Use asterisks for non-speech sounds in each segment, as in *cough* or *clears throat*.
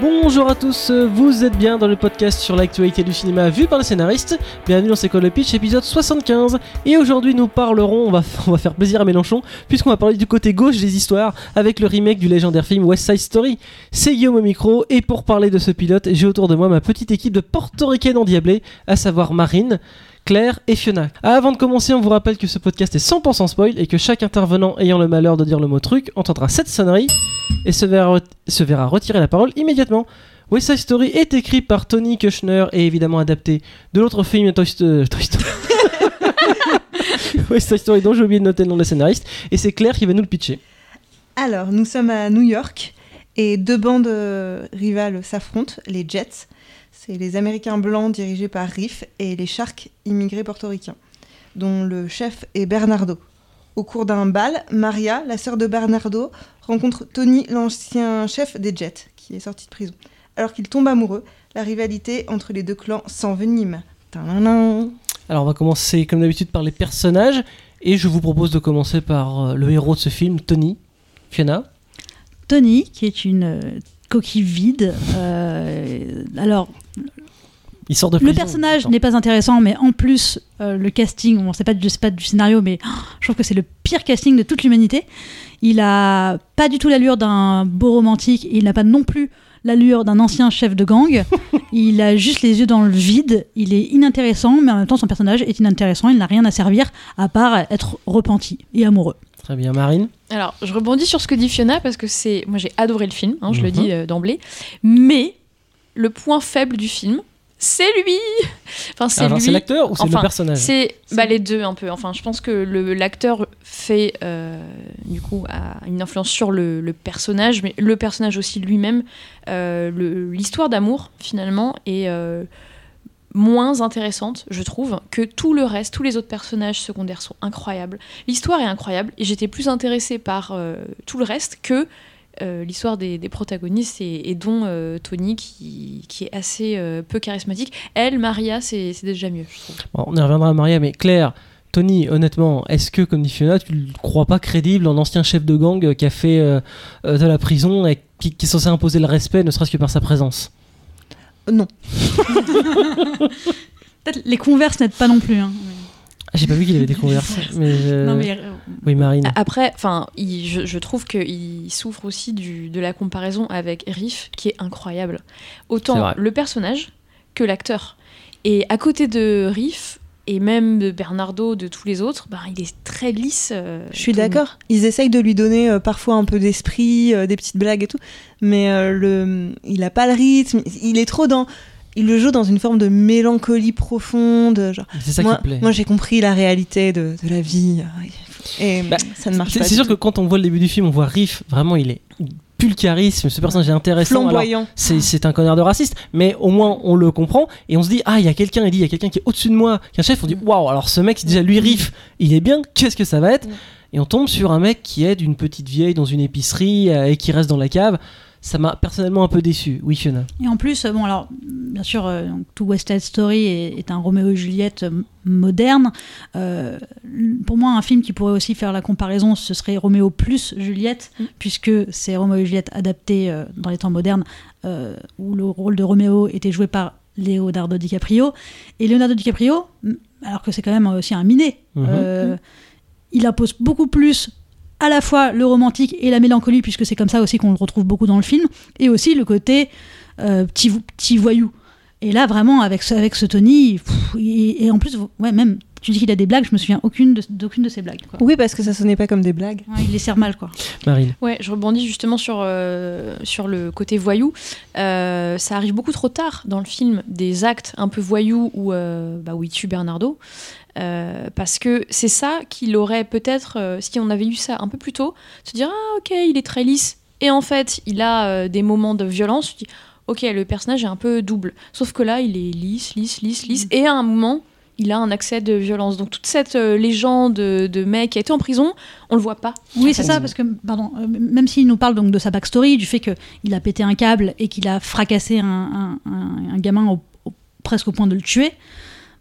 Bonjour à tous, vous êtes bien dans le podcast sur l'actualité du cinéma vu par le scénariste. Bienvenue dans C'est quoi le pitch épisode 75. Et aujourd'hui nous parlerons, on va, *laughs* on va faire plaisir à Mélenchon, puisqu'on va parler du côté gauche des histoires avec le remake du légendaire film West Side Story. C'est Guillaume au micro et pour parler de ce pilote, j'ai autour de moi ma petite équipe de portoricaines endiablées, à savoir Marine. Claire et Fiona. Ah, avant de commencer, on vous rappelle que ce podcast est 100% spoil et que chaque intervenant ayant le malheur de dire le mot truc entendra cette sonnerie et se verra, retirer la parole immédiatement. West Side Story est écrit par Tony Kushner et évidemment adapté de l'autre film Toy, Sto- Toy Story. *laughs* West Side Story dont j'ai oublié de noter le nom de la scénariste et c'est Claire qui va nous le pitcher. Alors, nous sommes à New York et deux bandes euh, rivales s'affrontent, les Jets. C'est les Américains blancs dirigés par Riff et les Sharks immigrés portoricains, dont le chef est Bernardo. Au cours d'un bal, Maria, la sœur de Bernardo, rencontre Tony, l'ancien chef des Jets, qui est sorti de prison. Alors qu'ils tombent amoureux, la rivalité entre les deux clans s'envenime. Alors on va commencer comme d'habitude par les personnages et je vous propose de commencer par euh, le héros de ce film, Tony. Fiona. Tony, qui est une euh, coquille vide. euh, alors, Il sort de le personnage n'est pas intéressant, mais en plus, euh, le casting, bon, c'est pas, du- c'est pas du scénario, mais oh, je trouve que c'est le pire casting de toute l'humanité. Il a pas du tout l'allure d'un beau romantique, et il n'a pas non plus l'allure d'un ancien chef de gang. *laughs* il a juste les yeux dans le vide, il est inintéressant, mais en même temps, son personnage est inintéressant, il n'a rien à servir à part être repenti et amoureux. Très bien, Marine. Alors, je rebondis sur ce que dit Fiona parce que c'est. Moi, j'ai adoré le film, hein, je le Mhm. dis euh, d'emblée. Mais le point faible du film, c'est lui Enfin, c'est lui. c'est l'acteur ou c'est le personnage C'est bah, les deux un peu. Enfin, je pense que le- l'acteur fait euh, du coup a une influence sur le, le personnage, mais le personnage aussi lui-même. euh, L'histoire d'amour finalement est euh, moins intéressante, je trouve, que tout le reste. Tous les autres personnages secondaires sont incroyables. L'histoire est incroyable et j'étais plus intéressée par euh, tout le reste que euh, l'histoire des, des protagonistes et, et dont euh, Tony qui, qui est assez euh, peu charismatique. Elle, Maria, c'est c'est déjà mieux, je trouve. Bon, on y reviendra à Maria, mais Claire, Tony, honnêtement, est-ce que, comme dit Fiona, tu le crois pas crédible, un ancien chef de gang qui a fait de la prison et qui, qui est censé imposer le respect, ne serait-ce que par sa présence? Non. *laughs* Peut-être les converses n'aident pas non plus. hein. Ah, J'ai pas vu qu'il avait des converses, *laughs* mais, Non, mais euh, Oui, Marine. Après, enfin, il- je, je trouve qu'il souffre aussi du, de la comparaison avec Riff, qui est incroyable. Autant le personnage que l'acteur. Et à côté de Riff, et même de Bernardo, de tous les autres, bah, il est très lisse. euh, Je suis d'accord. Ils essayent de lui donner euh, parfois un peu d'esprit, euh, des petites blagues et tout, mais euh, le, il a pas le rythme. Il est trop dans. Il le joue dans une forme de mélancolie profonde. C'est ça moi, qui plaît. moi j'ai compris la réalité de, de la vie. Et Bah, ça ne marche pas. c'est sûr que quand on voit le début du film, on voit Riff, vraiment, il est il pue le charisme, ce personnage est intéressant. flamboyant. c'est un connard de raciste, mais au moins on le comprend et on se dit ah il y a quelqu'un, il dit il y a quelqu'un qui est au-dessus de moi, qui est un chef, on dit waouh alors ce mec déjà lui riff, il est bien, qu'est-ce que ça va être Mm. Et on tombe sur un mec qui aide une petite vieille dans une épicerie euh, et qui reste dans la cave. Ça m'a personnellement un peu déçu. Oui Fiona. Et en plus, euh, bon, alors, bien sûr, euh, donc, tout West Side Story est, est un Roméo et Juliette euh, moderne. Euh, pour moi, un film qui pourrait aussi faire la comparaison, ce serait Roméo plus Juliette, Mm. puisque c'est Roméo et Juliette adapté euh, dans les temps modernes, où le rôle de Roméo était joué par Leonardo DiCaprio. Et Leonardo DiCaprio, alors que c'est quand même aussi un minet, Mhm. euh, il impose beaucoup plus à la fois le romantique et la mélancolie, puisque c'est comme ça aussi qu'on le retrouve beaucoup dans le film, et aussi le côté euh, petit, petit voyou. Et là, vraiment, avec ce, avec ce Tony, et, et en plus, ouais, même, tu dis qu'il a des blagues, je me souviens aucune de, d'aucune de ses blagues. Quoi. Oui, parce que ça sonnait pas comme des blagues. Ouais, il les sert mal, quoi. Marine. Ouais, je rebondis justement sur, euh, sur le côté voyou. Euh, ça arrive beaucoup trop tard dans le film, des actes un peu voyous où, euh, bah, où il tue Bernardo. Euh, parce que c'est ça qu'il aurait peut-être, euh, si on avait eu ça un peu plus tôt, se dire Ah, ok, il est très lisse. Et en fait, il a euh, des moments de violence. Tu dis Ok, le personnage est un peu double. Sauf que là, il est lisse, lisse, lisse, lisse. Et à un moment, il a un accès de violence. Donc toute cette euh, légende de, mec qui a été en prison, on le voit pas. Oui, c'est ça, parce que, pardon, euh, même s'il nous parle donc de sa backstory, du fait qu'il a pété un câble et qu'il a fracassé un, gamin presque au point de le tuer,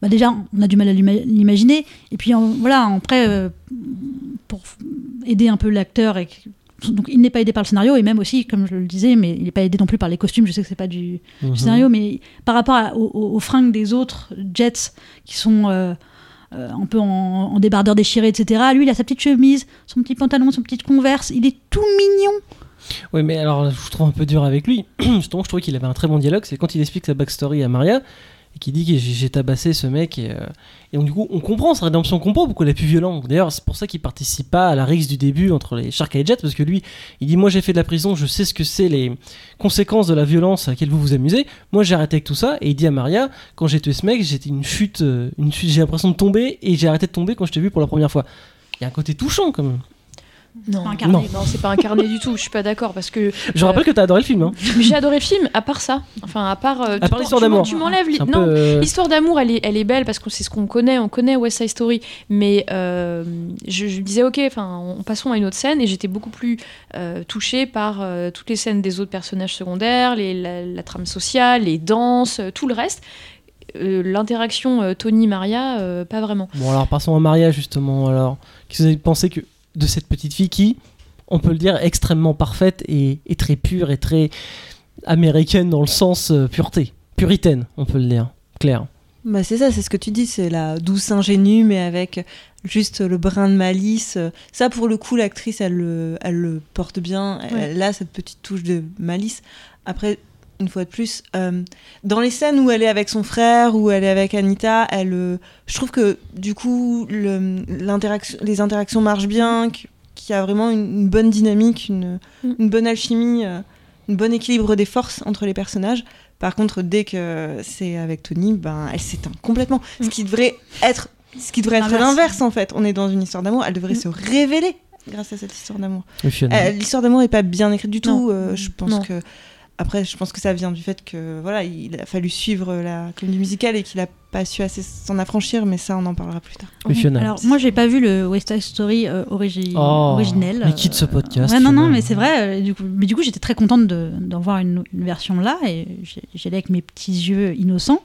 bah déjà, on a du mal à l'ima- l'imaginer. Et puis, voilà, après, euh, pour aider un peu l'acteur et donc il n'est pas aidé par le scénario et même aussi, comme je le disais, mais il n'est pas aidé non plus par les costumes. Je sais que c'est pas du, du Mhm. scénario, mais par rapport à- aux, fringues des autres Jets qui sont euh, euh, un peu en, en débardeur déchiré, etc. Lui, il a sa petite chemise, son petit pantalon, son petite converse. Il est tout mignon. Oui, mais alors je trouve un peu dur avec lui. *clears throat* Justement, je trouvais qu'il avait un très bon dialogue. C'est quand il explique sa backstory à Maria et qu'il dit que j'ai tabassé ce mec. Et, euh, et donc, du coup, on comprend sa rédemption, on comprend pourquoi il est plus violent. D'ailleurs, c'est pour ça qu'il participe pas à la rixe du début entre les Sharks et les Jets parce que lui, il dit Moi j'ai fait de la prison, je sais ce que c'est les conséquences de la violence à laquelle vous vous amusez. Moi j'ai arrêté avec tout ça. Et il dit à Maria Quand j'ai tué ce mec, j'étais une chute, euh, une chute j'ai l'impression de tomber et j'ai arrêté de tomber quand je t'ai vu pour la première fois. Il y a un côté touchant quand même. Non, pas incarné. non, non, c'est pas incarné du tout. Je suis pas d'accord parce que Je rappelle que t'as adoré le film. Hein. j'ai adoré le film. À part ça, enfin à part. euh, À part l'histoire d'amour. Tu m'enlèves. li- peu, Non, euh, L'histoire d'amour, elle est, elle est belle parce que c'est ce qu'on connaît, on connaît West Side Story. Mais euh, je, je me disais, ok, enfin, on- passons à une autre scène et j'étais beaucoup plus euh, touchée par euh, toutes les scènes des autres personnages secondaires, les, la, la trame sociale, les danses, euh, tout le reste. Euh, L'interaction euh, Tony-Maria, euh, pas vraiment. Bon, alors passons à Maria, justement. Alors, qu'est-ce que vous avez pensé que de cette petite fille qui, on peut le dire, est extrêmement parfaite et, et très pure et très américaine dans le sens euh, pureté, puritaine, on peut le dire, clair. Bah c'est ça, c'est ce que tu dis, c'est la douce ingénue, mais avec juste le brin de malice. Ça, pour le coup, l'actrice, elle, le- elle le porte bien. Ouais. elle a cette petite touche de malice. Après, une fois de plus, euh, dans les scènes où elle est avec son frère, où elle est avec Anita, elle, euh, je trouve que du coup, le- les interactions marchent bien, qu- qu'il y a vraiment une, une bonne dynamique, une, Mm. une bonne alchimie, euh, un bon équilibre des forces entre les personnages. Par contre, dès que c'est avec Tony, ben, elle s'éteint complètement. Ce Mm. qui devrait être, ce qui devrait être L'inverse. l'inverse en fait. On est dans une histoire d'amour, elle devrait Mm. se révéler grâce à cette histoire d'amour. Euh, L'histoire d'amour est pas bien écrite du tout. Euh, je pense Non. que après, je pense que ça vient du fait que voilà, il a fallu suivre la comédie musicale et qu'il a pas su assez s'en affranchir. Mais ça, on en parlera plus tard. Fiona. Alors, moi, j'ai pas vu le West Side Story euh, origi- Oh, originel. mais quitte ce podcast, Ouais, non, non, mais c'est vrai. euh, du coup, mais du coup, j'étais très contente de- d'en voir une, une version là. Et j'ai- j'y allais avec mes petits yeux innocents.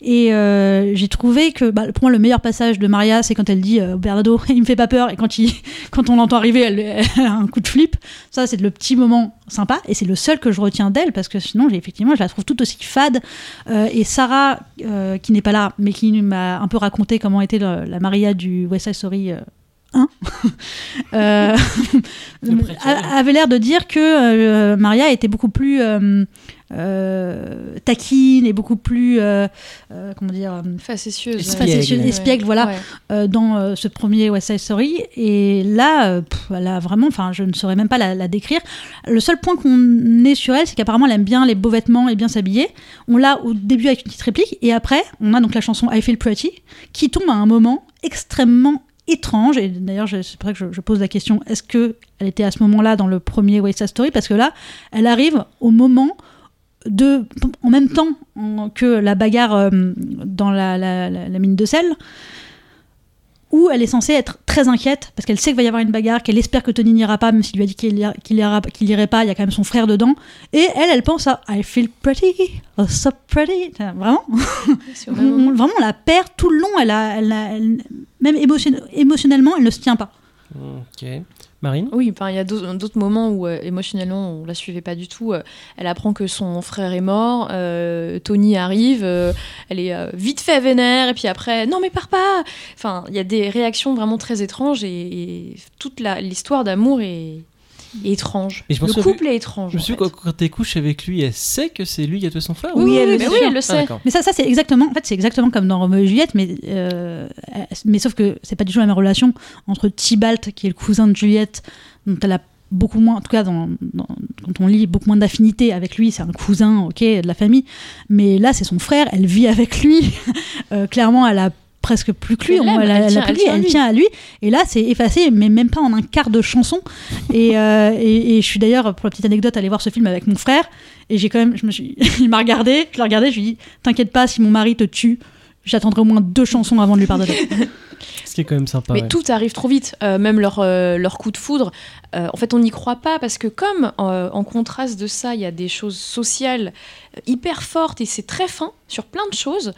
Et euh, j'ai trouvé que, bah, pour moi, le meilleur passage de Maria, c'est quand elle dit euh, Bernardo, *laughs* il me fait pas peur. Et quand, il, *laughs* quand on l'entend arriver, elle, elle a un coup de flip. Ça, c'est le petit moment sympa. Et c'est le seul que je retiens d'elle, parce que sinon, j'ai- effectivement, je la trouve tout aussi fade. Euh, et Sarah, euh, qui n'est pas là, mais qui m'a un peu raconté comment était la Maria du West Side Story euh, 1, *laughs* *laughs* avait l'air de dire que euh, Maria était beaucoup plus euh, euh, taquine et beaucoup plus, euh, euh, comment dire, euh, Facétieuse. Espiègle. facétieuse, Ouais. espiègle, voilà, Ouais. euh, dans euh, ce premier West Side Story. Et là, euh, pff, elle a vraiment, enfin, je ne saurais même pas la, la décrire. Le seul point qu'on ait sur elle, c'est qu'apparemment, elle aime bien les beaux vêtements et bien s'habiller. On l'a au début avec une petite réplique, et après, on a donc la chanson I Feel Pretty, qui tombe à un moment extrêmement étrange. Et d'ailleurs, c'est pour ça que je, pose la question est-ce que elle était à ce moment-là dans le premier West Side Story? Parce que là, elle arrive au moment de, en même temps que la bagarre euh, dans la mine de sel, où elle est censée être très inquiète parce qu'elle sait qu'il va y avoir une bagarre, qu'elle espère que Tony n'ira pas, même s'il lui a dit qu'il ira- qu'il ira- qu'il irait pas, il y a quand même son frère dedans. Et elle, elle pense à I feel pretty, oh, so pretty. Vraiment, *laughs* on, vraiment, on la perd tout le long. Elle a, elle a- elle- même émotion- émotionnellement, elle ne se tient pas. Ok. Oui, il y a d'autres moments où euh, émotionnellement on la suivait pas du tout. Euh, elle apprend que son frère est mort, euh, Tony arrive, elle est vite fait vénère et puis après non mais pars pas. Enfin, il y a des réactions vraiment très étranges et, et toute l'histoire d'amour est étrange. Et je pense le couple est étrange. Je me suis quand, quand t'es couché avec lui, elle sait que c'est lui qui a tué son frère Oui, ou- elle le mais sait. oui, elle le sait. d'accord. Mais ça, ça c'est exactement, en fait, c'est exactement comme dans Roméo et Juliette, mais, euh, mais sauf que c'est pas du tout la même relation entre Tybalt, qui est le cousin de Juliette, dont elle a beaucoup moins, en tout cas dans, dans- quand on lit, beaucoup moins d'affinité avec lui, c'est un cousin, ok, de la famille, mais là c'est son frère, elle vit avec lui, *laughs* Euh, clairement elle a presque plus que lui, Elle on- elle, elle tient- plus elle lui, à elle lui. tient à lui, et là c'est effacé, mais même pas en un quart de chanson. Et, euh, et, et je suis d'ailleurs, pour la petite anecdote, allée voir ce film avec mon frère, et j'ai quand même, je me suis, *laughs* il m'a regardé, je l'ai regardé, je lui ai dit, t'inquiète pas, si mon mari te tue, j'attendrai au moins deux chansons avant de lui pardonner. Ce qui est quand même sympa. Mais ouais. tout arrive trop vite, euh, même leur, euh, leur coup de foudre. Euh, en fait, on n'y croit pas parce que comme euh, en contraste de ça, il y a des choses sociales hyper fortes et c'est très fin sur plein de choses.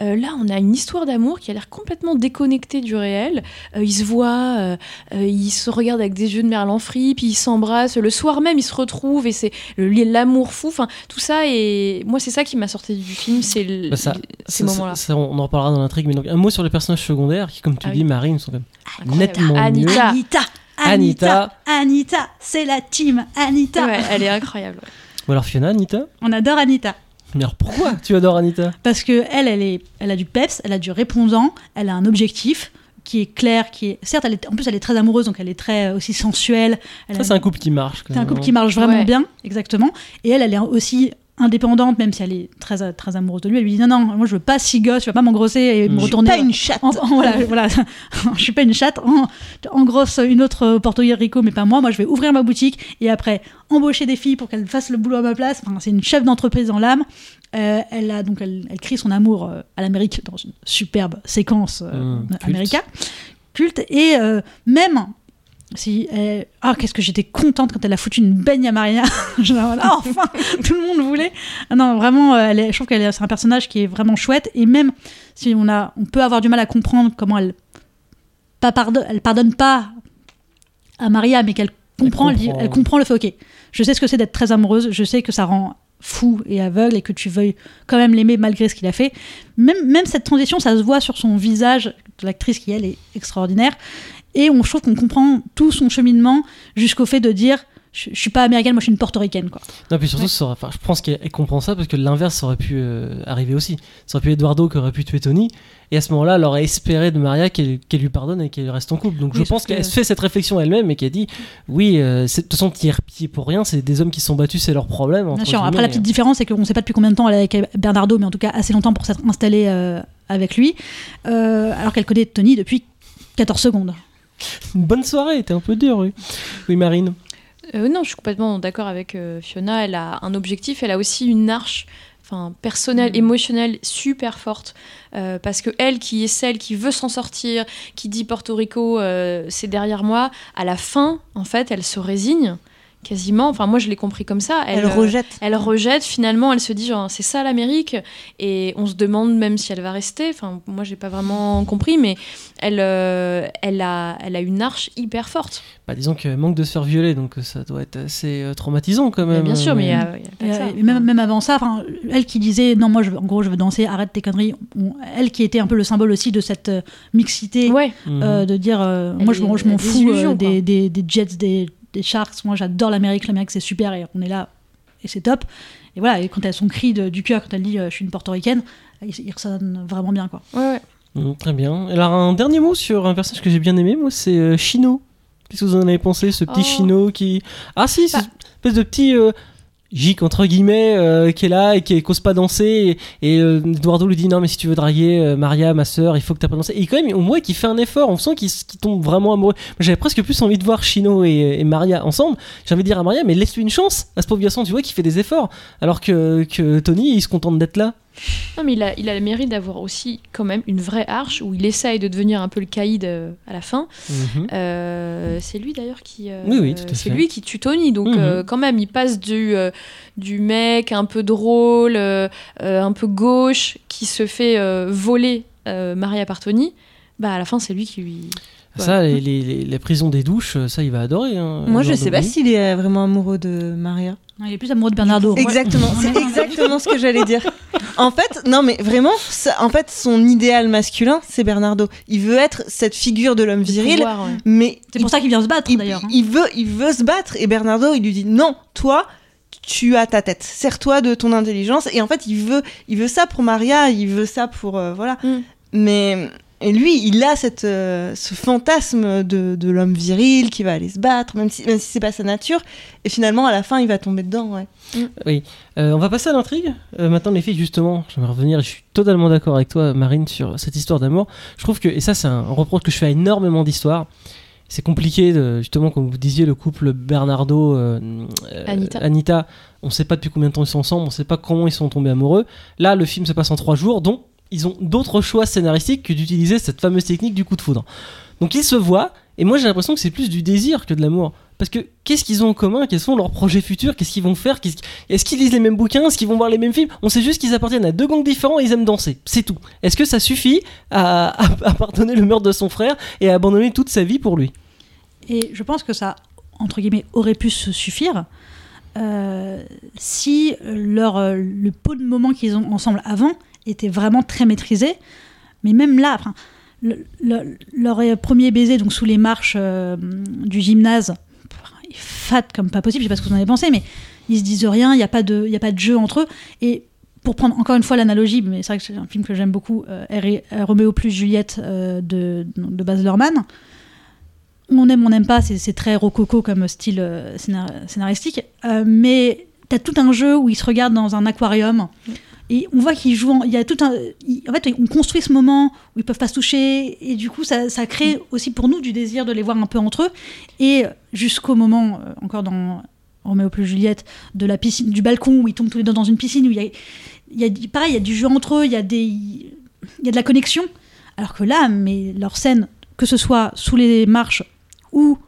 Euh, là, on a une histoire d'amour qui a l'air complètement déconnectée du réel. Euh, ils se voient, euh, euh, ils se regardent avec des yeux de merlan frit, puis ils s'embrassent. Le soir même, ils se retrouvent et c'est le- l'amour fou. Enfin, tout ça et moi, c'est ça qui m'a sorti du film, c'est Bah, ça- ces moments-là. on en reparlera dans l'intrigue, mais donc un mot sur les personnages secondaires qui, comme tu Ah dis, oui. Marine, sont quand même Incroyable. nettement mieux. Anita. Anita, Anita. Anita, Anita, c'est la team Anita. Ouais, elle est incroyable. ouais. Ou alors Fiona, Anita? On adore Anita. Mais alors pourquoi tu adores Anita? Parce que elle, elle, est, elle a du peps, elle a du répondant, elle a un objectif qui est clair, qui est certes, elle est, en plus elle est très amoureuse, donc elle est très euh, aussi sensuelle. Elle Ça, a- c'est un couple qui marche. quand c'est un couple hein. qui marche vraiment Ouais. bien, exactement. Et elle, elle est aussi indépendante, même si elle est très, très amoureuse de lui. Elle lui dit non, non, moi je veux pas six gosses, je veux pas m'engrosser et me Je suis retourner. Pas une chatte. En- en- voilà, voilà. *laughs* je suis pas une chatte. En, engrosse une autre au Porto Rico, mais pas moi. Moi, je vais ouvrir ma boutique et après embaucher des filles pour qu'elles fassent le boulot à ma place. Enfin, c'est une chef d'entreprise dans l'âme. Euh, elle a donc elle, elle crie son amour euh, à l'Amérique dans une superbe séquence euh, Mm, culte. américaine culte et euh, même si elle- ah qu'est-ce que j'étais contente quand elle a foutu une baigne à Maria. *laughs* Ah, enfin. *laughs* Tout le monde voulait. Ah non vraiment euh, elle est- je trouve qu'elle est- c'est un personnage qui est vraiment chouette. Et même si on a on peut avoir du mal à comprendre comment elle pas pardonne elle pardonne pas à Maria mais qu'elle comprend elle, comprend. elle comprend le fait ok je sais ce que c'est d'être très amoureuse je sais que ça rend fou et aveugle et que tu veuilles quand même l'aimer malgré ce qu'il a fait. Même, même cette transition ça se voit sur son visage de l'actrice qui elle est extraordinaire et on je trouve qu'on comprend tout son cheminement jusqu'au fait de dire je, je suis pas américaine moi je suis une portoricaine quoi Non, puis surtout, Ouais. ça aurait- enfin, je pense qu'elle elle comprend ça parce que l'inverse aurait pu euh, arriver aussi. Ça aurait pu Eduardo qui aurait pu tuer Tony. Et à ce moment-là, elle aurait espéré de Maria qu'elle lui pardonne et qu'elle reste en couple. Donc Oui, je pense que- qu'elle se fait cette réflexion elle-même et qu'elle dit Oui, euh, de toute façon, t'y pitié pour rien. C'est des hommes qui se sont battus, c'est leur problème. Bien sûr. Après, la petite différence, c'est qu'on ne sait pas depuis combien de temps elle est avec Bernardo, mais en tout cas assez longtemps pour s'être installée euh, avec lui, euh, alors qu'elle connaît Tony depuis 14 secondes. Une bonne soirée, t'es un peu dur, oui. Oui, Marine. Euh, non, je suis complètement d'accord avec euh, Fiona. Elle a un objectif, elle a aussi une arche enfin, personnelle, Mhm. émotionnelle super forte. Euh, parce que elle, qui est celle qui veut s'en sortir, qui dit Porto Rico, euh, c'est derrière moi, à la fin, en fait, elle se résigne quasiment. Enfin, moi, je l'ai compris comme ça. Elle, euh, rejette. elle rejette finalement, elle se dit genre c'est ça l'Amérique et on se demande même si elle va rester. Enfin moi j'ai pas vraiment compris mais elle euh, elle a elle a une arche hyper forte. Bah, disons qu'elle manque de se faire violer, donc euh, ça doit être assez traumatisant quand même. bien sûr mais il y a, il y a pas Et, que ça. et même, même avant ça, enfin, elle qui disait non, moi, je en gros, je veux danser, arrête tes conneries. On- elle qui était un peu le symbole aussi de cette mixité, Ouais. de dire euh, moi, je, est- je m'en fous euh, des Jets, des, des Sharks. Moi, j'adore l'Amérique. L'Amérique, c'est super et on est là et c'est top. Et voilà, et quand elle a son cri de- du cœur, quand elle dit euh, je suis une portoricaine, il, il ressonne vraiment bien, quoi. Ouais, ouais. Mhm, très bien. Alors, un dernier mot sur un personnage que j'ai bien aimé, moi, c'est euh, Chino. Qu'est-ce que vous en avez pensé, ce petit Oh. Chino qui. Ah, si, c'est Bah. une espèce de petit. euh, Gic entre guillemets euh, qui est là et qui n'ose pas danser. Et, euh, Eduardo lui dit non mais si tu veux draguer euh, Maria ma sœur il faut que tu apprennes à danser et quand même on voit qu'il fait un effort. On sent qu'il tombe vraiment amoureux. J'avais presque plus envie de voir Chino et, Maria ensemble. J'ai envie de dire à Maria mais laisse-lui une chance à ce pauvre tu vois qu'il fait des efforts. Alors que, que Tony il se contente d'être là Non mais il a il a le mérite d'avoir aussi quand même une vraie arche où il essaye de devenir un peu le caïd euh, à la fin. Mhm. Euh, c'est lui d'ailleurs qui. euh, Oui, oui, C'est lui qui tue Tony, donc Mhm. euh, quand même, il passe du, du mec un peu drôle, un peu gauche, qui se fait voler Maria par Tony. Bah à la fin, c'est lui qui lui. Ça, les, les, les- la prison des douches, ça, il va adorer. hein, Moi, je sais pas s'il est euh, vraiment amoureux de Maria. Non, Il est plus amoureux de Bernardo. Exactement, c'est exactement ce que j'allais dire. En fait, non mais vraiment, ça- en fait, son idéal masculin, c'est Bernardo. Il veut être cette figure de l'homme viril, pouvoir, ouais. mais C'est pour ça qu'il vient se battre il, d'ailleurs. hein. il veut, il veut se battre. Et Bernardo, il lui dit non, toi, tu as ta tête. Sers-toi de ton intelligence. Et en fait, il veut, il veut ça pour Maria. Il veut ça pour euh, voilà. Mm. Mais et lui, il a cette, euh, ce fantasme de, de l'homme viril qui va aller se battre, même si, même si c'est pas sa nature. Et finalement, à la fin, il va tomber dedans. Ouais. Euh, on va passer à l'intrigue. Euh, maintenant, les filles, justement, je vais revenir. et Je suis totalement d'accord avec toi, Marine, sur cette histoire d'amour. Je trouve que, et ça, c'est un reproche que je fais à énormément d'histoires. C'est compliqué, de, justement, comme vous disiez, le couple Bernardo, euh, euh, Anita. On sait pas depuis combien de temps ils sont ensemble, on sait pas comment ils sont tombés amoureux. Là, le film se passe en trois jours, donc ils ont d'autres choix scénaristiques que d'utiliser cette fameuse technique du coup de foudre. Donc ils se voient, et moi j'ai l'impression que c'est plus du désir que de l'amour. Parce que qu'est-ce qu'ils ont en commun? Quels sont leurs projets futurs? Qu'est-ce qu'ils vont faire? Est-ce qu'ils lisent les mêmes bouquins? Est-ce qu'ils vont voir les mêmes films? On sait juste qu'ils appartiennent à deux gangs différents et ils aiment danser. C'est tout. Est-ce que ça suffit à, pardonner le meurtre de son frère et à abandonner toute sa vie pour lui? Et je pense que ça, entre guillemets, aurait pu se suffire euh, si leur, euh, le peu de moments qu'ils ont ensemble avant était vraiment très maîtrisé. Mais même là, leur premier baiser donc sous les marches euh, du gymnase, est fat comme pas possible, je sais pas ce que vous en avez pensé, mais ils se disent rien, il n'y a, pas de- a pas de jeu entre eux. Et pour prendre encore une fois l'analogie, mais c'est vrai que c'est un film que j'aime beaucoup, euh, R- Roméo plus Juliette euh, de, de Baz Luhrmann, on aime, on n'aime pas, c'est très rococo comme style euh, scénar- scénaristique, euh, mais t'as tout un jeu où ils se regardent dans un aquarium. Et on voit qu'ils jouent. en- Il y a tout un. en fait, on construit ce moment où ils peuvent pas se toucher, et du coup, ça, ça crée aussi pour nous du désir de les voir un peu entre eux. Et jusqu'au moment, euh, encore dans Roméo plus Juliette, de la piscine, du balcon où ils tombent tous les deux dans une piscine où il y a, il y a du- pareil, il y a du jeu entre eux, il y a des, il y a de la connexion. Alors que là, mais leur scène, que ce soit sous les marches ou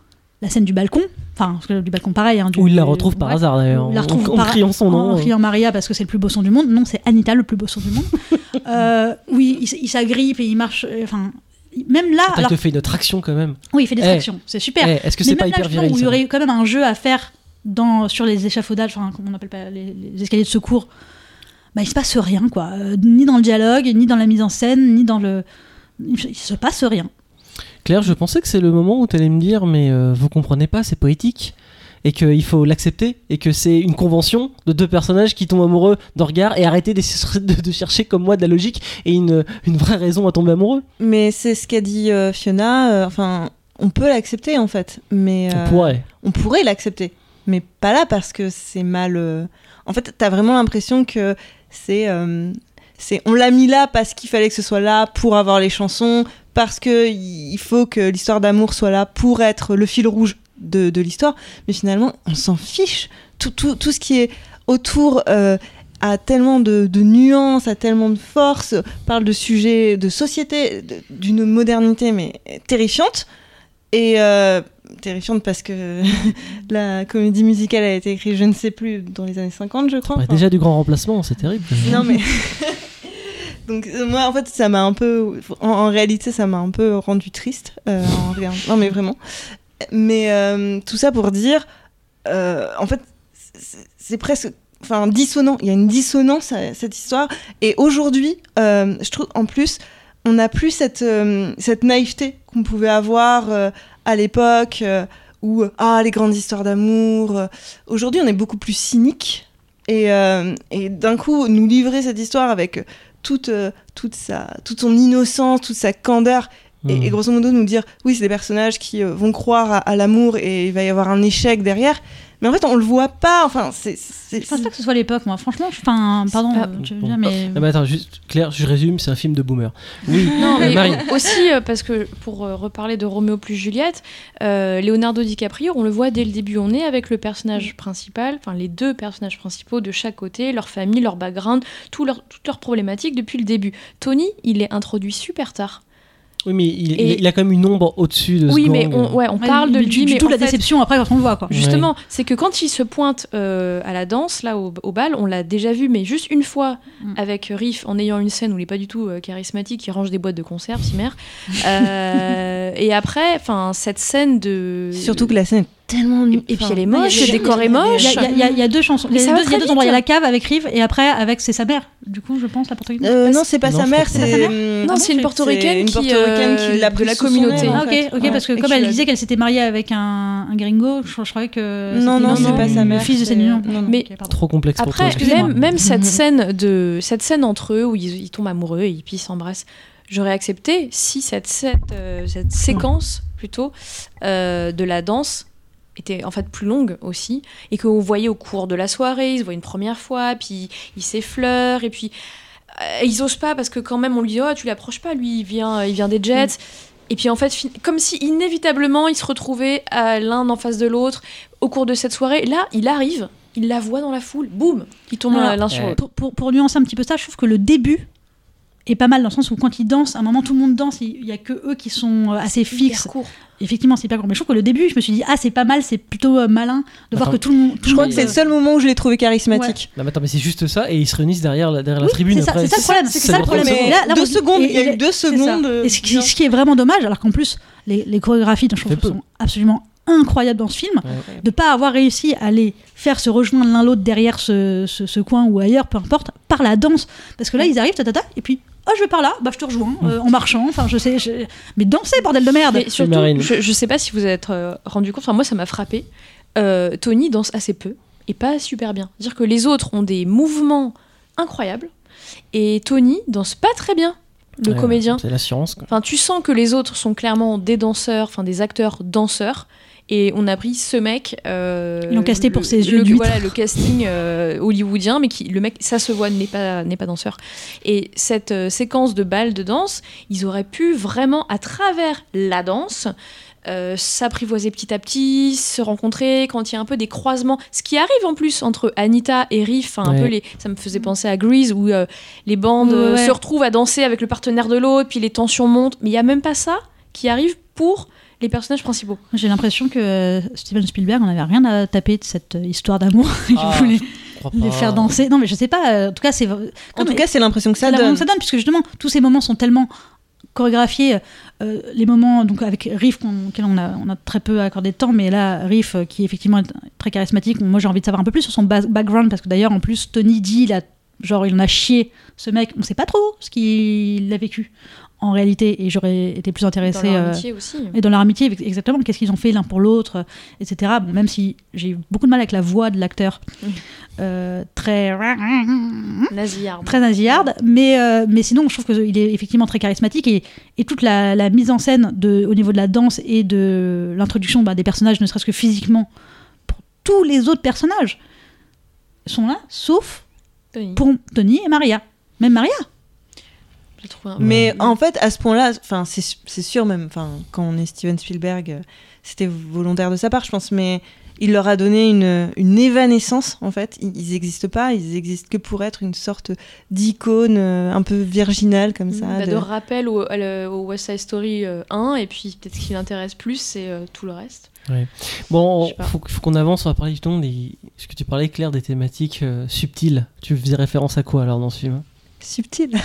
la scène du balcon, enfin parce que du balcon pareil, hein, du- Où il la retrouve par ouais, hasard d'ailleurs, la en, retrouve en par- criant son en nom. criant Maria parce que c'est le plus beau son du monde. Non, c'est Anita le plus beau son du monde. *laughs* euh, oui, il, s'agrippe et il marche. euh, Enfin, même là, il te fait une traction quand même. oui, il fait des Eh. tractions, c'est super. Eh, Est-ce que c'est pas là, hyper viril où il y aurait quand même un jeu à faire dans, sur les échafaudages, enfin, comment on appelle pas, les, les escaliers de secours, bah, il se passe rien, quoi. Euh, ni dans le dialogue, ni dans la mise en scène, ni dans le. Il se passe rien. Claire, je pensais que c'est le moment où tu allais me dire, mais euh, vous comprenez pas, c'est poétique. Et qu'il faut l'accepter, et que c'est une convention de deux personnages qui tombent amoureux de regard, et arrêter de, de- de chercher comme moi de la logique et une, une vraie raison à tomber amoureux. Mais c'est ce qu'a dit euh, Fiona. euh, Enfin, on peut l'accepter en fait, mais On pourrait. on pourrait l'accepter, mais pas là parce que c'est mal. En fait, t'as vraiment l'impression que c'est, euh, c'est, on l'a mis là parce qu'il fallait que ce soit là pour avoir les chansons, parce que il faut que l'histoire d'amour soit là pour être le fil rouge de, de l'histoire. Mais finalement, on s'en fiche. Tout, tout, tout ce qui est autour. euh, a tellement de, de nuances, a tellement de force, parle de sujets de société, d'une modernité mais terrifiante. Et euh, terrifiante parce que *laughs* la comédie musicale a été écrite, je ne sais plus, dans les années 50, je crois. Ouais, Enfin, déjà du grand remplacement, c'est terrible. Non mais... *laughs* Donc euh, moi, en fait, ça m'a un peu... En, réalité, ça m'a un peu rendu triste. euh. Non mais vraiment. Mais euh, tout ça pour dire, en fait, c'est- presque... Enfin, dissonant. Il y a une dissonance à cette histoire. Et aujourd'hui, je trouve, en plus, on n'a plus cette, cette naïveté qu'on pouvait avoir à l'époque où, ah, les grandes histoires d'amour. Aujourd'hui, on est beaucoup plus cynique. Et, et d'un coup, nous livrer cette histoire avec toute, euh, toute, sa, toute son innocence, toute sa candeur, et, Hmm. et grosso modo nous dire, oui, c'est des personnages qui euh, vont croire à, à l'amour et il va y avoir un échec derrière. Mais en fait, on le voit pas. Enfin, c'est. c'est- Je pense pas que ce soit l'époque, moi. Franchement, je- enfin, pardon, Ah, euh, tu veux bon. bien, mais. Ah, mais attends, juste, Claire, je résume, c'est un film de boomer. Oui, Non, euh, mais Marie. aussi euh, parce que pour euh, reparler de Roméo plus Juliette, euh, Leonardo DiCaprio, on le voit dès le début, on est avec le personnage principal, enfin les deux personnages principaux de chaque côté, leur famille, leur background, tout leur, toutes leurs problématiques depuis le début. Tony, il est introduit super tard. Oui, mais il, Et- il a quand même une ombre au-dessus de ce Oui, mais gang. on, ouais, on Ouais, parle de mais lui, du, du mais tout la fait, déception après quand on le voit, quoi. Justement, c'est que quand il se pointe euh, à la danse, là, au, au bal, on l'a déjà vu, mais juste une fois Mm. avec Riff, en ayant une scène où il est pas du tout euh, charismatique, il range des boîtes de conserve, si mère. *laughs* Euh, et après, enfin, cette scène de. Surtout que la scène est tellement. Et, et puis elle est moche, le décor est moche. Il y, a- y y deux chansons. Il y a deux, endroits. Il y a la cave avec Rive et après avec c'est sa mère. Du coup, je pense la protagoniste. Euh, non, c'est pas sa mère, c'est. Non, c'est une portoricaine qui, portoricaine euh, qui l'a de la communauté. Ah, ok, ok, Ouais. parce que comme elle disait qu'elle s'était mariée avec un, un gringo, je, je croyais que. Non, c'était non, c'est pas sa le mère. fils de. Mais-. Trop complexe pour Après, même, cette, *laughs* scène de, cette scène entre eux où ils, ils tombent amoureux et puis ils s'embrassent, j'aurais accepté si cette, cette, euh, cette séquence plutôt euh, de la danse était en fait plus longue aussi et que vous voyez au cours de la soirée, ils se voient une première fois, puis ils s'effleurent et puis euh, ils osent pas parce que quand même on lui dit oh tu l'approches pas lui il vient il vient des Jets. Et puis en fait comme si inévitablement ils se retrouvaient à l'un en face de l'autre au cours de cette soirée. Là il arrive il la voit dans la foule boum tombent Alors, l'un sur euh, l'autre. pour, pour nuancer un petit peu ça, je trouve que le début est pas mal dans le sens où quand ils dansent, à un moment tout le monde danse, il y a que eux qui sont euh, assez fixes. Hyper court. Effectivement, c'est pas court. Mais je trouve que le début, je me suis dit, ah, c'est pas mal, c'est plutôt euh, malin de voir que tout le monde. tout Je crois que c'est le seul moment où je l'ai trouvé charismatique. Non, mais attends, mais c'est juste ça et ils se réunissent derrière la, derrière la tribune c'est ça, le problème, c'est Ça ça le dure problème. trente Mais Et là- là, deux dit- secondes, et- il y a eu deux secondes. euh, Et ce qui, bien. ce qui est vraiment dommage, alors qu'en plus, les, les chorégraphies, je trouve, sont absolument incroyables dans ce film, Ouais. de pas avoir réussi à les faire se rejoindre l'un l'autre derrière ce, ce- ce coin ou ailleurs, peu importe, par la danse. Parce que là, ils arrivent, ta, ta, ta, et puis, oh, je vais par là, bah, je te rejoins, euh, en marchant, enfin, je sais, je- mais danser, bordel de merde Mais surtout, Marine. je, je sais pas si vous êtes euh, rendu compte, enfin moi ça m'a frappé. Euh, Tony danse assez peu et pas super bien. C'est-à-dire que les autres ont des mouvements incroyables et Tony danse pas très bien, le Ouais, comédien. C'est l'assurance. quoi. Enfin, tu sens que les autres sont clairement des danseurs, enfin des acteurs danseurs. Et on a pris ce mec. euh, Ils l'ont casté pour le- ses yeux le, d'huître. Voilà, le casting euh, hollywoodien, mais qui, le mec, ça se voit, n'est pas, n'est pas danseur. Et cette euh, séquence de balles de danse, ils auraient pu vraiment, à travers la danse, euh, s'apprivoiser petit à petit, se rencontrer quand il y a un peu des croisements. Ce qui arrive en plus entre Anita et Riff, un peu les, ça me faisait penser à Grease où euh, les bandes Ouais, euh, se retrouvent à danser avec le partenaire de l'autre, puis les tensions montent. Mais il y a même pas ça qui arrive pour les personnages principaux. J'ai l'impression que euh, Steven Spielberg, on avait rien à taper de cette euh, histoire d'amour. *laughs* Il Ah, voulait les faire danser. Non, mais je sais pas. euh, en tout cas, c'est. En tout cas, c'est l'impression que ça la donne. que ça donne, puisque justement, tous ces moments sont tellement chorégraphiés. euh, les moments donc avec Riff, auquel on a, on a très peu accordé de temps, mais là, Riff, euh, qui effectivement est très charismatique, moi j'ai envie de savoir un peu plus sur son ba- background, parce que d'ailleurs, en plus, Tony dit, il a, genre, il en a chié, ce mec, on sait pas trop ce qu'il a vécu en réalité, et j'aurais été plus Dans intéressée. leur euh, amitié aussi. et dans leur amitié, ex- exactement, qu'est-ce qu'ils ont fait l'un pour l'autre, etc. Bon, même si j'ai eu beaucoup de mal avec la voix de l'acteur, euh, très Nasillarde. très nasillarde, mais, euh, mais sinon, je trouve qu'il est effectivement très charismatique et, et toute la, la mise en scène de, au niveau de la danse et de l'introduction bah, des personnages, ne serait-ce que physiquement, pour tous les autres personnages, sont là, sauf Tony. pour Tony et Maria. Même Maria. J'ai trouvé un- Mais en fait, à ce point-là, enfin, c'est sûr même, enfin, quand on est Steven Spielberg, euh, c'était volontaire de sa part, je pense, mais il leur a donné une, une évanescence, en fait. Ils- n'existent pas, ils existent que pour être une sorte d'icône euh, un peu virginale, comme ça. Bah, de- de rappel au, au West Side Story euh, 1, et puis peut-être ce qui l'intéresse plus, c'est euh, tout le reste. Bon, pas. faut, faut qu'on avance. On va parler justement des. Ce que tu parlais, Claire, des thématiques euh, subtiles. Tu faisais référence à quoi alors dans ce film? Subtil. *laughs*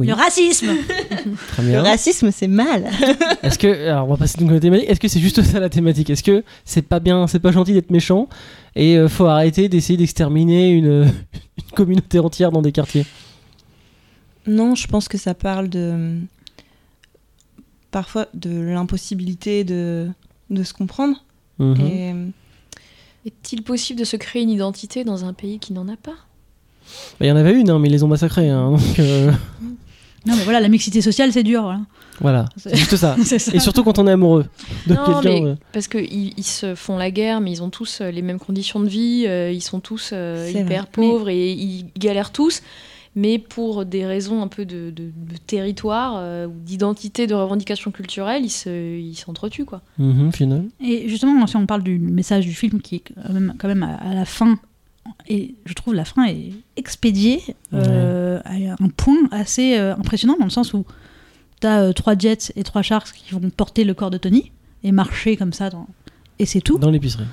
Oui. Le racisme *laughs* Très Le racisme, c'est mal. *laughs* Est-ce que alors on va passer donc à la thématique. Est-ce que c'est juste ça la thématique? Est-ce que c'est pas bien, c'est pas gentil d'être méchant et euh, faut arrêter d'essayer d'exterminer une, *laughs* une communauté entière dans des quartiers? Non, je pense que ça parle de. parfois de l'impossibilité de, de se comprendre. Mhm. Et Est-il possible de se créer une identité dans un pays qui n'en a pas? Bah, Il y en avait une, hein, mais ils les ont massacrés. hein, donc euh, Non, mais voilà, la mixité sociale, c'est dur. Voilà. voilà, c'est juste ça. *laughs* C'est ça. Et surtout quand on est amoureux de Non, quelqu'un. mais- euh, Parce qu'ils ils se font la guerre, mais ils ont tous euh, les mêmes conditions de vie, euh, ils sont tous euh, hyper vrai. pauvres et ils galèrent tous. Mais pour des raisons un peu de, de- de territoire euh, ou d'identité, de revendication culturelle, ils se- ils s'entretuent, quoi. mhm, final. Et justement, si on parle du message du film qui est quand même, quand même à, à la fin, et je trouve la fin est expédiée euh, à un point assez euh, impressionnant dans le sens où tu as trois jets et trois sharks qui vont porter le corps de Tony et marcher comme ça, dans... et c'est tout. Dans l'épicerie.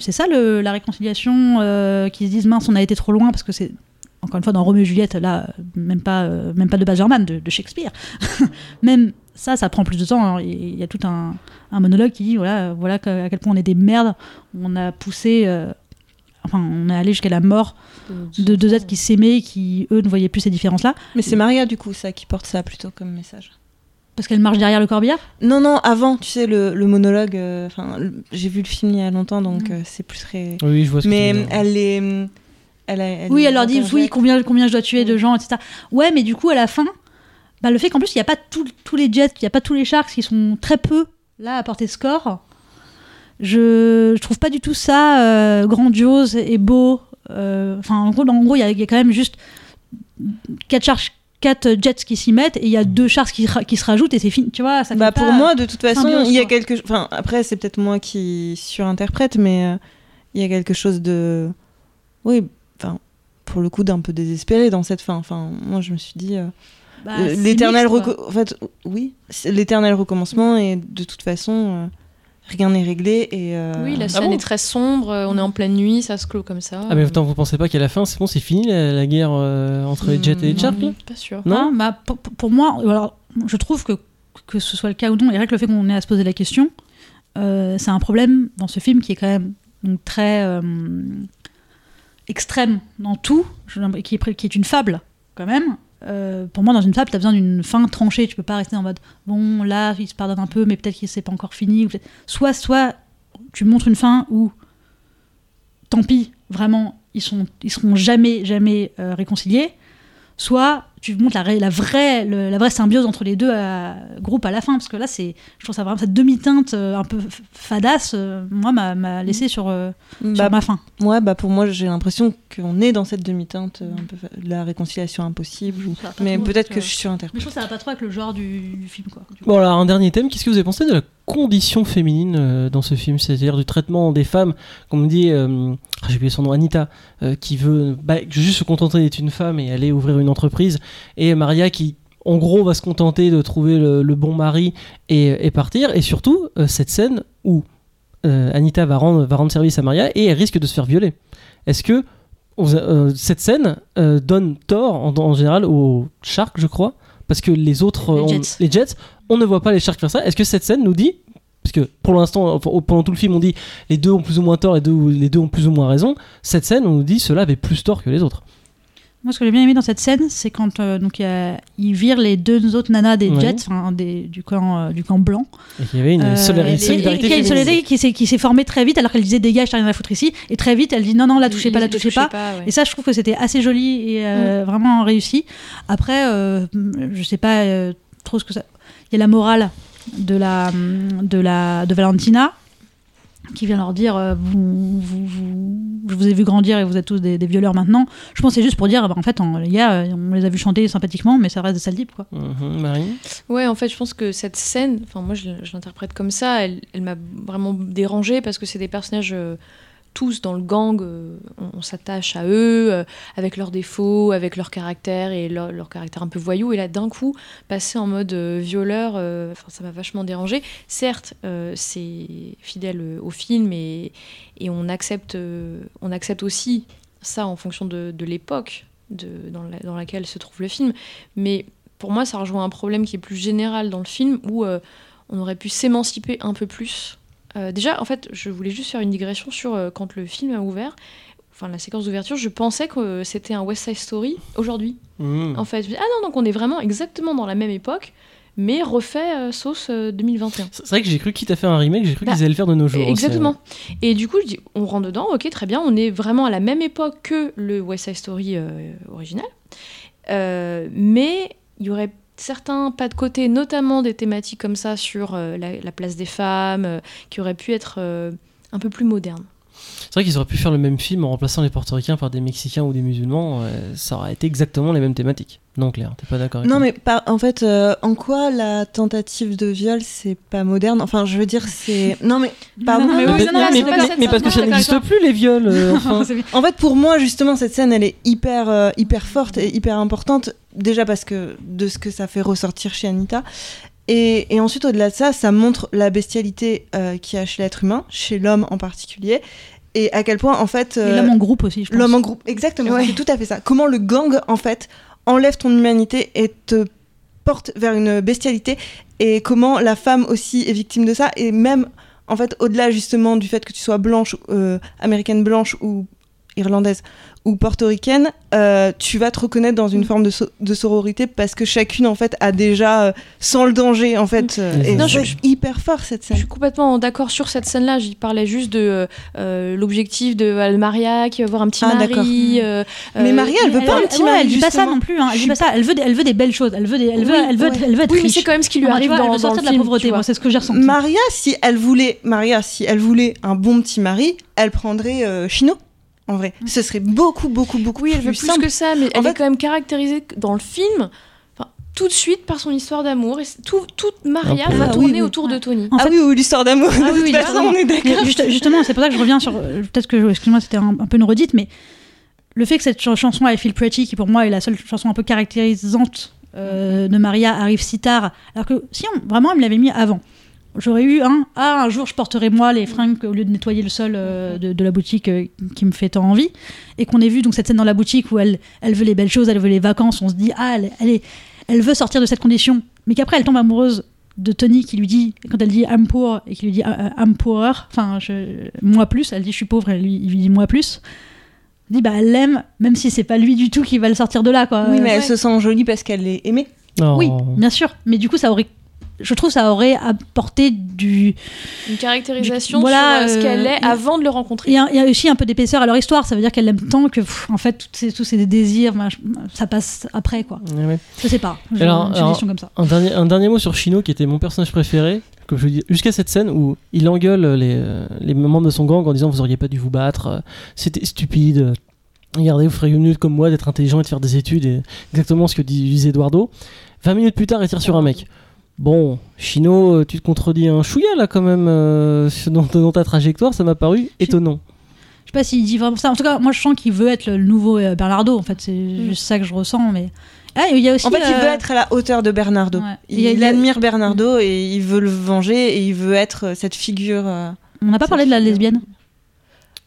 C'est ça le- la réconciliation euh, qui se disent mince, on a été trop loin parce que c'est encore une fois dans Roméo et Juliette, là, même pas, euh, même pas de Baz Luhrmann, de, de Shakespeare. *laughs* même ça, ça prend plus de temps. hein. Il y a tout un, un monologue qui dit voilà, voilà à quel point on est des merdes. On a poussé, euh, enfin, on est allé jusqu'à la mort de deux êtres qui s'aimaient, qui eux ne voyaient plus ces différences-là, Mais c'est Maria, du coup, ça, qui porte ça plutôt comme message. parce qu'elle marche derrière le corbillard? Non, non, avant, tu sais, le, le monologue. euh, Enfin, j'ai vu le film il y a longtemps, donc euh, c'est plus très. Oui, je vois ce que Mais tu veux dire. elle est. Elle, a- elle Oui, elle leur dit oui, combien, combien je dois tuer de gens, etc. Ouais, mais du coup, à la fin, bah, le fait qu'en plus, il n'y a pas tout- tous les jets, il n'y a pas tous les sharks qui sont très peu là à porter score, je, je trouve pas du tout ça euh, grandiose et beau. Euh, Enfin, en gros, il y, a- il y a quand même juste quatre sharks. Quatre jets qui s'y mettent et il y a deux sharks qui, se rajoutent et c'est fini. Tu vois, ça Bah, pour moi, de toute façon, il y a quelque Enfin, après, c'est peut-être moi qui surinterprète, mais euh, il y a quelque chose de. Oui, enfin, pour le coup d'un peu désespéré dans cette fin. Enfin, moi je me suis dit euh, Bah, l'éternel en fait oui, l'éternel recommencement et de toute façon euh, rien n'est réglé et euh, Oui, la Ah scène bon est très sombre, euh, on est en pleine nuit, ça se clôt comme ça. Ah, mais attends, vous pensez pas qu'à la fin, c'est bon, c'est fini la, la guerre euh, entre les Jets et les Hmm, Sharks là Pas sûr. Non Hein, bah, pour, moi, alors, je trouve que que ce soit le cas ou non, et rien que le fait qu'on ait à se poser la question, euh, c'est un problème dans ce film qui est quand même donc, très euh, extrême dans tout, je- qui est, qui est une fable quand même. Euh, pour moi, dans une fable, tu as besoin d'une fin tranchée. Tu peux pas rester en mode bon, là, il se pardonne un peu, mais peut-être qu'il s'est pas encore fini. Soit, soit tu montres une fin où, tant pis, vraiment, ils, sont, ils seront jamais, jamais euh, réconciliés. Soit tu montres la, vraie, le- la vraie symbiose entre les deux euh, groupes à la fin. Parce que là, c'est, je trouve ça vraiment cette demi-teinte euh, un peu fadasse, euh, moi, m'a, m'a laissé sur, euh, sur bah, ma fin. ouais, bah pour moi j'ai l'impression qu'on est dans cette demi-teinte euh, un peu fa- de la réconciliation impossible. ou- Mais trop peut-être que je suis surinterprétée. Mais je trouve que ça va pas trop avec le genre du, du film, quoi. du. Bon, alors un dernier thème, qu'est-ce que vous avez pensé de la condition féminine euh, dans ce film? C'est-à-dire du traitement des femmes, comme on dit, euh, ah, j'ai oublié son nom, Anita, euh, qui veut bah, juste se contenter d'être une femme et aller ouvrir une entreprise, et Maria qui, en gros, va se contenter de trouver le, le bon mari et, et partir, et surtout euh, cette scène où euh, Anita va rendre, va rendre service à Maria et elle risque de se faire violer. Est-ce que cette scène donne tort en, en général aux Sharks, je crois? Parce que les autres, Les on- Jets. les Jets, on ne voit pas les Sharks faire ça. Est-ce que cette scène nous dit, parce que pour l'instant, pendant tout le film, on dit les deux ont plus ou moins tort, les deux, les deux ont plus ou moins raison. Cette scène, on nous dit ceux-là avaient plus tort que les autres. Moi, ce que j'ai bien aimé dans cette scène, c'est quand euh, donc, il y a- ils virent les deux autres nanas des Ouais. Jets, enfin, des- du, camp, euh, du camp blanc. Et qu'il y avait une Euh, et- et- solidarité et une qui s'est, qui s'est formée très vite, alors qu'elle disait dégage, t'as rien à foutre ici. Et très vite, elle dit non, non, la touchez pas, la touchez pas. ouais. Et ça, je trouve que c'était assez joli et euh, vraiment réussi. Après, euh, je sais pas euh, trop ce que ça. Il y a la morale de la de la de Valentina qui vient leur dire euh, vous, vous, vous- je vous ai vu grandir et vous êtes tous des, des violeurs maintenant. Je pense que c'est juste pour dire bah, en fait en- les gars, euh, on les a vus chanter sympathiquement, mais ça reste des sales types, quoi. Mhm, Marine? Ouais, en fait, je pense que cette scène, enfin moi je, je l'interprète comme ça, elle, elle m'a vraiment dérangée parce que c'est des personnages euh, tous dans le gang, euh, on, s'attache à eux, euh, avec leurs défauts, avec leur caractère et leur, caractère un peu voyou. Et là, d'un coup, passer en mode euh, violeur, ça m'a vachement dérangée. Certes, c'est fidèle au film et, on, accepte, on accepte aussi ça en fonction de, l'époque dans, dans laquelle se trouve le film. Mais pour moi, ça rejoint un problème qui est plus général dans le film où on aurait pu s'émanciper un peu plus. Euh, déjà, en fait, je voulais juste faire une digression sur euh, quand le film a ouvert, enfin la séquence d'ouverture, je pensais que c'était un West Side Story aujourd'hui. Mhm. En fait, je me dis, ah non, donc on est vraiment exactement dans la même époque, mais refait euh, sauce euh, 2021. C'est vrai que j'ai cru quitte à faire un remake, j'ai cru Bah, qu'ils allaient le faire de nos jours. aussi, Exactement. Et du coup, je dis, on rentre dedans, ok, très bien, on est vraiment à la même époque que le West Side Story original. Mais il y aurait certains pas de côté, notamment des thématiques comme ça sur euh, la, la place des femmes, euh, qui auraient pu être euh, un peu plus modernes. C'est vrai qu'ils auraient pu faire le même film en remplaçant les portoricains par des Mexicains ou des musulmans. euh, ça aurait été exactement les mêmes thématiques. Non, Claire, t'es pas d'accord avec Non, mais par- en fait, euh, en quoi la tentative de viol, c'est pas moderne? Enfin, je veux dire, c'est. Non, mais. Pardon, Non, non, mais Mais, oui, mais- non, mais- c'est pas mais- parce que non, ça n'existe plus les viols. euh, *laughs* enfin. En fait, pour moi, justement, cette scène, elle est hyper, euh, hyper forte et hyper importante. Déjà parce que de ce que ça fait ressortir chez Anita. Et, et ensuite, au-delà de ça, ça montre la bestialité euh, qu'il y a chez l'être humain, chez l'homme en particulier. Et à quel point, en fait. Et euh, l'homme en groupe aussi, je pense. L'homme en groupe, exactement, Ouais. c'est tout à fait ça. Comment le gang, en fait, enlève ton humanité et te porte vers une bestialité, et comment la femme aussi est victime de ça, et même, en fait, au-delà justement du fait que tu sois blanche, euh, américaine blanche ou irlandaise ou portoricaine, euh, tu vas te reconnaître dans une Mm. forme de, so- de sororité parce que chacune, en fait, a déjà, euh, sans le danger, en fait, euh, Mm. et Non, c'est je- hyper fort cette Je scène. suis complètement d'accord sur cette scène-là. J'y parlais juste de l'objectif de euh, Maria qui va avoir un petit Ah, d'accord. mari. euh, Mais Maria, elle veut Elle, pas un petit ouais, mari, elle dit pas ça non plus. hein, Elle dit pas ça. Elle veut, des, elle veut des belles choses. Elle veut, des, elle veut, Oui, elle veut, ouais. elle veut être Oui, mais riche. c'est quand même ce qui lui Ah, arrive vois, dans, elle veut dans sortir le de la pauvreté. Moi, c'est ce que j'ai ressenti. Maria, si elle voulait, Maria, si elle voulait un bon petit mari, elle prendrait Chino. En vrai, ce serait beaucoup, beaucoup, beaucoup Oui, elle veut plus plus simple. que ça, mais En elle fait- est quand même caractérisée dans le film tout de suite par son histoire d'amour. Et tout, toute Maria peu. va Ah, tourner oui, oui. autour de Tony. En ah fait- oui, oui, l'histoire d'amour. Ah de oui, toute oui, façon, pardon. on est d'accord. Juste- justement, c'est pour ça que je reviens sur. Peut-être que, excuse-moi, c'était un, un peu une redite, mais le fait que cette ch- chanson I Feel Pretty, qui pour moi est la seule chanson un peu caractérisante euh, de Maria, arrive si tard, alors que si on, vraiment elle me l'avait mis avant. J'aurais eu un ah un jour je porterai moi les fringues au lieu de nettoyer le sol euh, de, de la boutique euh, qui me fait tant envie. Et qu'on ait vu donc cette scène dans la boutique où elle elle veut les belles choses elle veut les vacances on se dit ah elle, elle est elle veut sortir de cette condition. Mais qu'après elle tombe amoureuse de Tony qui lui dit quand elle dit I'm poor et qui lui dit euh, euh, I'm poorer enfin moi plus elle dit je suis pauvre et lui il lui dit moi plus. Elle dit bah elle l'aime même si c'est pas lui du tout qui va le sortir de là quoi. Oui, mais elle se sent jolie parce qu'elle est aimée. Oh. oui bien sûr. Mais du coup ça aurait je trouve ça aurait apporté du Une caractérisation Du- voilà, sur euh, ce qu'elle euh, est avant de le rencontrer. Il y, a, il y a aussi un peu d'épaisseur à leur histoire, ça veut dire qu'elle l'aime tant que, pff, en fait, ces- tous ces désirs, ça passe après, quoi. Ouais, ouais. Je sais pas. Alors- une alors- comme ça. Un dernier, un dernier mot sur Chino qui était mon personnage préféré, comme je vous dis, jusqu'à cette scène où il engueule les, euh, les membres de son gang en disant vous auriez pas dû vous battre, c'était stupide. Regardez, vous ferez mieux comme moi d'être intelligent et de faire des études, et exactement ce que disait Eduardo. 20 minutes plus tard, il tire sur un mec. Bon, Chino, euh, tu te contredis un chouïa là quand même euh, *laughs* dans, dans ta trajectoire, ça m'a paru étonnant. Je sais pas s'il dit vraiment ça. En tout cas, moi, je sens qu'il veut être le nouveau euh, Bernardo, en fait. C'est juste ça que je ressens, mais. Ah, il y a aussi. En fait, il veut être à la hauteur de Bernardo. ouais. Il, admire Bernardo et il veut le venger et il veut être cette figure. euh, On n'a pas parlé de la lesbienne.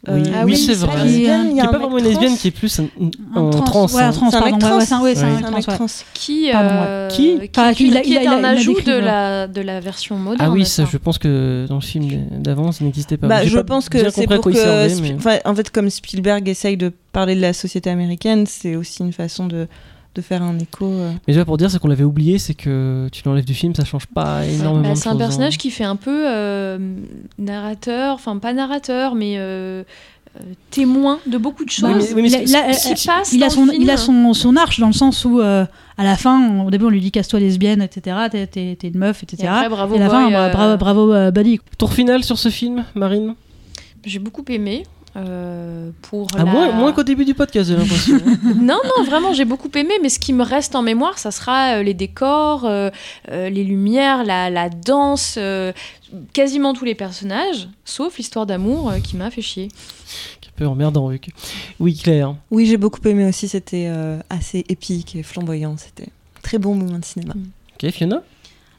Oui, Euh, oui, ah c'est pas vrai. Qui a est un pas vraiment une trans. lesbienne, qui est plus un, Un un trans, trans. ouais, un hein. trans, C'est un mec trans. ouais, ouais, c'est un- ouais, c'est Ouais. un C'est mec trans, mec ouais. trans. Qui, euh, est un ajout de la, de la version moderne. Ah oui, ça, je pense que dans le film d'avant, ça n'existait pas. Bah, je pas pense que c'est pour que. en fait, comme Spielberg essaye de parler de la société américaine, c'est aussi une façon de, de faire un écho. euh. Mais déjà pour dire, c'est qu'on l'avait oublié, c'est que tu l'enlèves du film, ça change pas énormément. Bah, c'est un personnage hein. qui fait un peu euh, narrateur, enfin pas narrateur, mais euh, euh, témoin de beaucoup de choses. oui, mais il a- il il son, le film. il a son, son arche dans le sens où, euh, à la fin, au début, on lui dit casse-toi lesbienne, etc. T'es, t'es- t'es une meuf, etc. Et après, bravo, Et à la fin, boy, euh, bravo, bravo euh, buddy. Tour final sur ce film, Marine? J'ai beaucoup aimé. Euh, pour ah, la- Moins, moins qu'au début du podcast, j'ai l'impression. *laughs* non, non, vraiment, j'ai beaucoup aimé, mais ce qui me reste en mémoire, ça sera euh, les décors, euh, euh, les lumières, la, la danse, euh, quasiment tous les personnages, sauf l'histoire d'amour euh, qui m'a fait chier. un peu emmerdant, que... Oui, Claire. Oui, j'ai beaucoup aimé aussi. C'était euh, assez épique et flamboyant. C'était un très bon moment de cinéma. Ok, Fiona?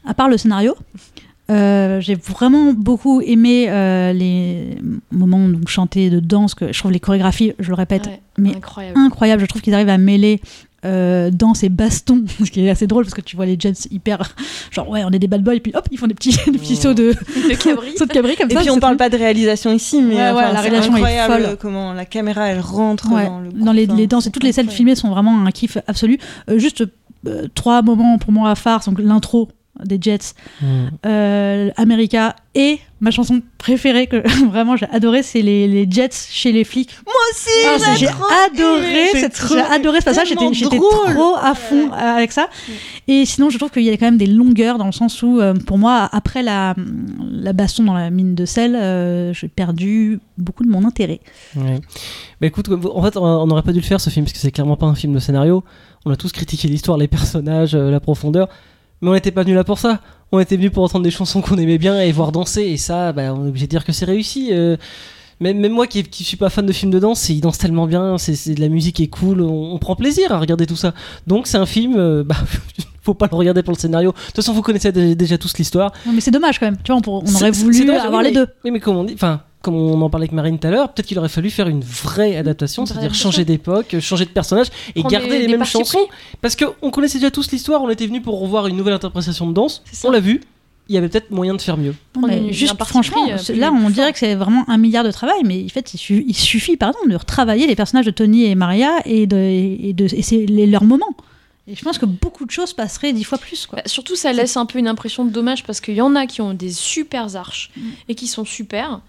À part le scénario, euh, j'ai vraiment beaucoup aimé euh, les moments donc, chantés de danse. Que je trouve les chorégraphies, je le répète, Ouais, mais incroyable. incroyables. Je trouve qu'ils arrivent à mêler euh, danse et baston, *laughs* ce qui est assez drôle parce que tu vois les Jets hyper. *laughs* Genre, ouais, on est des bad boys, et puis hop, ils font des petits, *laughs* des petits Oh. sauts de, De cabri. sauts de cabri comme Et ça. puis on parle pas de réalisation ici, mais Ouais, la c'est réalisation est incroyable folle. comment la caméra elle rentre Ouais, dans le. dans les, danses et toutes les scènes filmées sont vraiment un kiff absolu. Euh, juste euh, trois moments pour moi à phare, donc l'intro des Jets, euh, America et ma chanson préférée que *laughs* vraiment j'ai adoré, c'est les, les Jets chez les flics. Moi aussi, Ah, j'ai adoré, cette- trop- j'ai adoré ce passage, j'étais trop à fond euh, avec ça. Et sinon, je trouve qu'il y a quand même des longueurs dans le sens où, euh, pour moi, après la, la baston dans la mine de sel, euh, j'ai perdu beaucoup de mon intérêt. Ouais. Bah écoute, en fait, on n'aurait pas dû le faire ce film parce que c'est clairement pas un film de scénario. On a tous critiqué l'histoire, les personnages, la profondeur, mais on n'était pas venus là pour ça. On était venus pour entendre des chansons qu'on aimait bien et voir danser, et ça, bah, on est obligé de dire que c'est réussi. euh. même, même moi qui, qui suis pas fan de films de danse, ils dansent tellement bien, c'est c'est- la musique est cool, on, on prend plaisir à regarder tout ça. Donc c'est un film, euh, *laughs* bah, faut pas le regarder pour le scénario. De toute façon, vous connaissez dé- déjà tous l'histoire. Non, mais c'est dommage quand même. Tu vois, on, pour- on C'est- aurait voulu dommage, avoir oui, les mais- deux. Oui, mais comme on dit, enfin, comme on en parlait avec Marine tout à l'heure, peut-être qu'il aurait fallu faire une vraie adaptation, c'est-à-dire changer d'époque, euh, changer de personnage et Prendre garder des- les des mêmes chansons. pris. Parce qu'on connaissait déjà tous l'histoire, on était venu pour revoir une nouvelle interprétation de danse. On l'a vu. Il y avait peut-être moyen de faire mieux. Mais une- juste franchement, pris, euh, là on dirait que c'est vraiment un milliard de travail, mais en fait il, su- il suffit pardon de retravailler les personnages de Tony et Maria et de et de et c'est leurs moments. Et je pense que beaucoup de choses passeraient dix fois plus quoi. Bah, surtout, ça laisse un peu une impression de dommage parce qu'il y en a qui ont des super arches Mm. et qui sont super.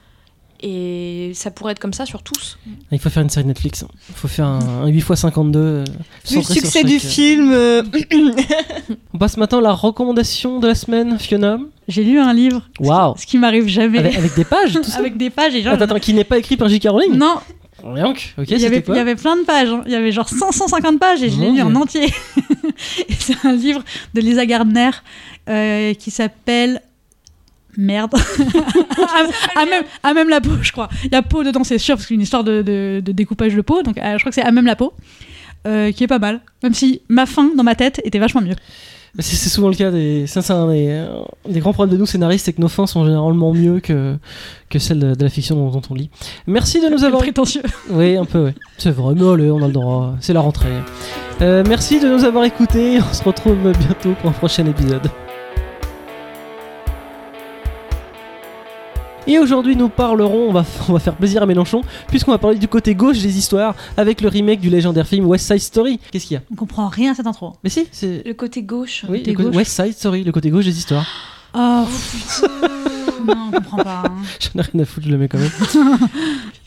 Et ça pourrait être comme ça sur tous. Il faut faire une série Netflix. Il faut faire un, un 8x52. euh, Vu le succès du euh. film, euh, On passe maintenant à la recommandation de la semaine, Fiona. J'ai lu un livre, Waouh ce qui m'arrive jamais, avec, avec des pages, tout *laughs* ça. avec des pages et genre Attends, attends, qui n'est pas écrit par J.K. Rowling non, ok, il y, avait, c'était quoi il y avait plein de pages, hein. il y avait genre 550 pages et je l'ai lu en entier. *laughs* c'est un livre de Lisa Gardner euh, qui s'appelle Merde. *laughs* à, à même, à même la peau, je crois. Il y a peau dedans, c'est sûr, parce qu'il y a une histoire de, de- de découpage de peau. Donc euh, je crois que c'est à même la peau. euh, qui est pas mal. Même si ma fin dans ma tête était vachement mieux. Mais C'est souvent le cas des. Ça, c'est un des, euh, des grands problèmes de nous scénaristes, c'est que nos fins sont généralement mieux que, que celles de, de la fiction dont, dont on lit. Merci de nous avoir. prétentieux. *laughs* Oui, un peu, oui. C'est vrai, mais allez, on a le droit. C'est la rentrée. Euh, merci de nous avoir écoutés. On se retrouve bientôt pour un prochain épisode. Et aujourd'hui, nous parlerons, on va, *laughs* on va faire plaisir à Mélenchon, puisqu'on va parler du côté gauche des histoires avec le remake du légendaire film West Side Story. Qu'est-ce qu'il y a? On comprend rien à cette intro. Mais si, c'est. Le côté gauche. Oui, le côté-. West Side Story, le côté gauche des histoires. Oh, *laughs* non, on comprend pas. hein. *laughs* J'en ai rien à foutre, je le mets quand même.